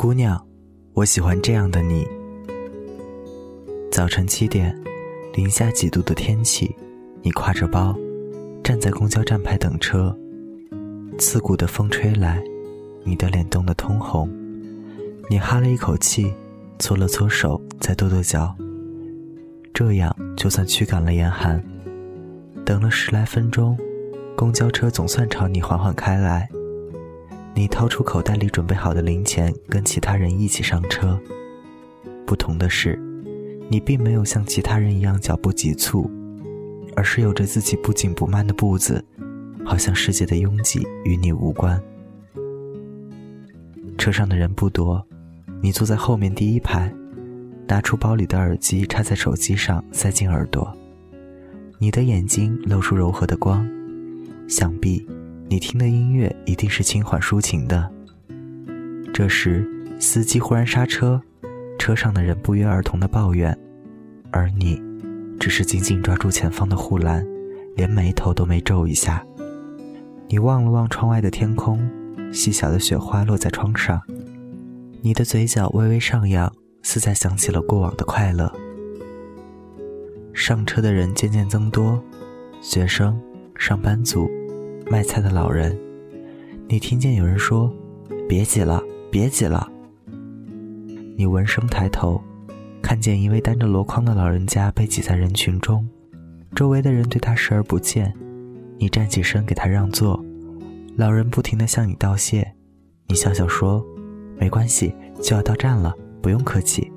姑娘，我喜欢这样的你。早晨七点，零下几度的天气，你挎着包，站在公交站牌等车。刺骨的风吹来，你的脸冻得通红。你哈了一口气，搓了搓手，再跺跺脚。这样就算驱赶了严寒。等了十来分钟，公交车总算朝你缓缓开来。你掏出口袋里准备好的零钱，跟其他人一起上车。不同的是，你并没有像其他人一样脚步急促，而是有着自己不紧不慢的步子，好像世界的拥挤与你无关。车上的人不多，你坐在后面第一排，拿出包里的耳机插在手机上，塞进耳朵。你的眼睛露出柔和的光，想必。你听的音乐一定是轻缓抒情的。这时，司机忽然刹车，车上的人不约而同的抱怨，而你，只是紧紧抓住前方的护栏，连眉头都没皱一下。你望了望窗外的天空，细小的雪花落在窗上，你的嘴角微微上扬，似在想起了过往的快乐。上车的人渐渐增多，学生、上班族。卖菜的老人，你听见有人说：“别挤了，别挤了。”你闻声抬头，看见一位担着箩筐的老人家被挤在人群中，周围的人对他视而不见。你站起身给他让座，老人不停地向你道谢。你笑笑说：“没关系，就要到站了，不用客气。”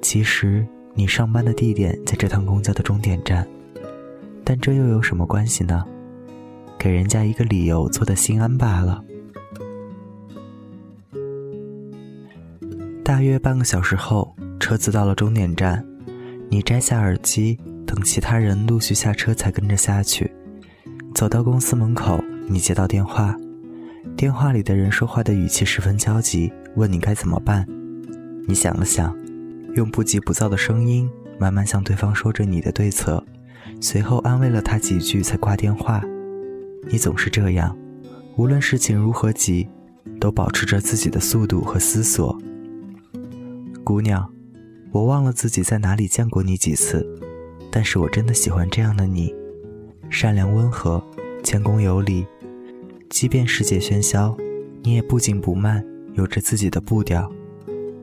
其实你上班的地点在这趟公交的终点站，但这又有什么关系呢？给人家一个理由，做的心安罢了。大约半个小时后，车子到了终点站，你摘下耳机，等其他人陆续下车，才跟着下去。走到公司门口，你接到电话，电话里的人说话的语气十分焦急，问你该怎么办。你想了想，用不急不躁的声音，慢慢向对方说着你的对策，随后安慰了他几句，才挂电话。你总是这样，无论事情如何急，都保持着自己的速度和思索。姑娘，我忘了自己在哪里见过你几次，但是我真的喜欢这样的你，善良温和，谦恭有礼。即便世界喧嚣，你也不紧不慢，有着自己的步调，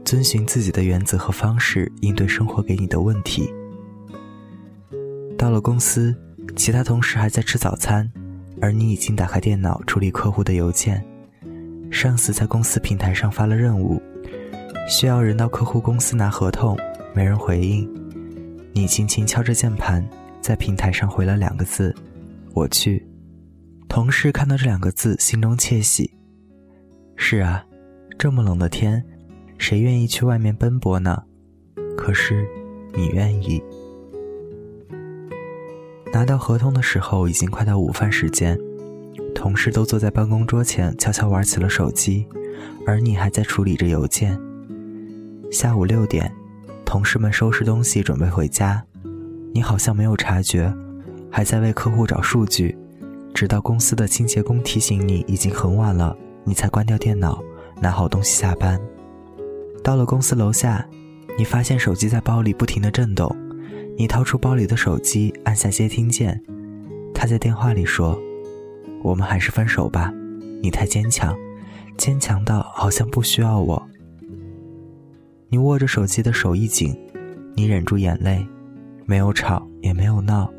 遵循自己的原则和方式应对生活给你的问题。到了公司，其他同事还在吃早餐。而你已经打开电脑处理客户的邮件，上司在公司平台上发了任务，需要人到客户公司拿合同，没人回应。你轻轻敲着键盘，在平台上回了两个字：“我去。”同事看到这两个字，心中窃喜。是啊，这么冷的天，谁愿意去外面奔波呢？可是，你愿意。拿到合同的时候，已经快到午饭时间，同事都坐在办公桌前悄悄玩起了手机，而你还在处理着邮件。下午六点，同事们收拾东西准备回家，你好像没有察觉，还在为客户找数据，直到公司的清洁工提醒你已经很晚了，你才关掉电脑，拿好东西下班。到了公司楼下，你发现手机在包里不停地震动。你掏出包里的手机，按下接听键。他在电话里说：“我们还是分手吧，你太坚强，坚强到好像不需要我。”你握着手机的手一紧，你忍住眼泪，没有吵也没有闹，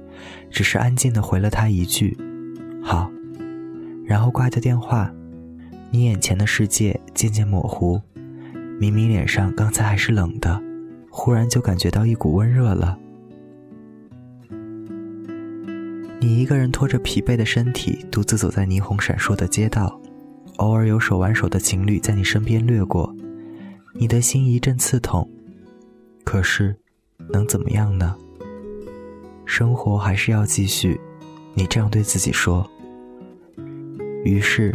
只是安静的回了他一句：“好。”然后挂掉电话。你眼前的世界渐渐模糊，明明脸上刚才还是冷的，忽然就感觉到一股温热了。你一个人拖着疲惫的身体，独自走在霓虹闪烁的街道，偶尔有手挽手的情侣在你身边掠过，你的心一阵刺痛。可是，能怎么样呢？生活还是要继续，你这样对自己说。于是，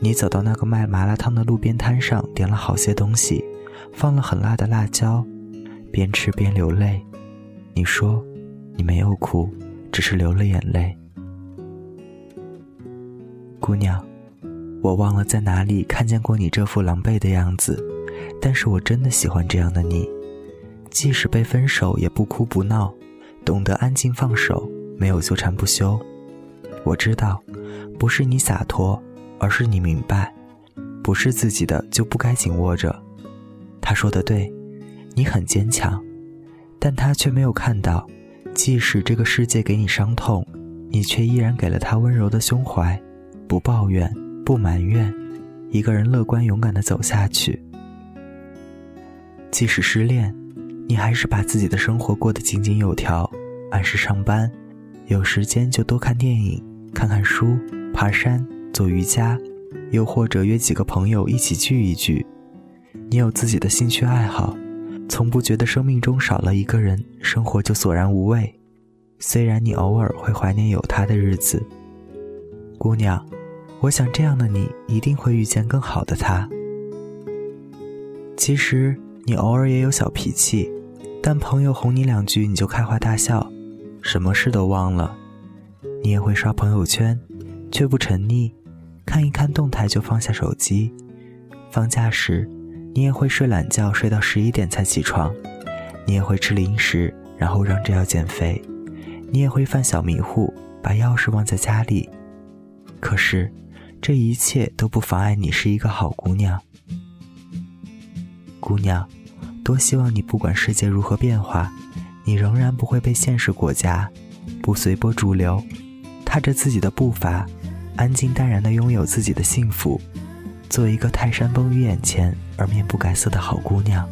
你走到那个卖麻辣烫的路边摊上，点了好些东西，放了很辣的辣椒，边吃边流泪。你说，你没有哭。只是流了眼泪，姑娘，我忘了在哪里看见过你这副狼狈的样子，但是我真的喜欢这样的你，即使被分手也不哭不闹，懂得安静放手，没有纠缠不休。我知道，不是你洒脱，而是你明白，不是自己的就不该紧握着。他说的对，你很坚强，但他却没有看到，即使这个世界给你伤痛，你却依然给了他温柔的胸怀，不抱怨。不埋怨，一个人乐观勇敢的走下去。即使失恋，你还是把自己的生活过得井井有条，按时上班，有时间就多看电影、看看书、爬山、做瑜伽，又或者约几个朋友一起聚一聚。你有自己的兴趣爱好，从不觉得生命中少了一个人，生活就索然无味。虽然你偶尔会怀念有他的日子，姑娘。我想，这样的你一定会遇见更好的他。其实，你偶尔也有小脾气，但朋友哄你两句，你就开怀大笑，什么事都忘了。你也会刷朋友圈，却不沉溺，看一看动态就放下手机。放假时，你也会睡懒觉，睡到十一点才起床。你也会吃零食，然后嚷着要减肥。你也会犯小迷糊，把钥匙忘在家里。可是。这一切都不妨碍你是一个好姑娘，姑娘，多希望你不管世界如何变化，你仍然不会被现实裹挟，不随波逐流，踏着自己的步伐，安静淡然的拥有自己的幸福，做一个泰山崩于眼前而面不改色的好姑娘。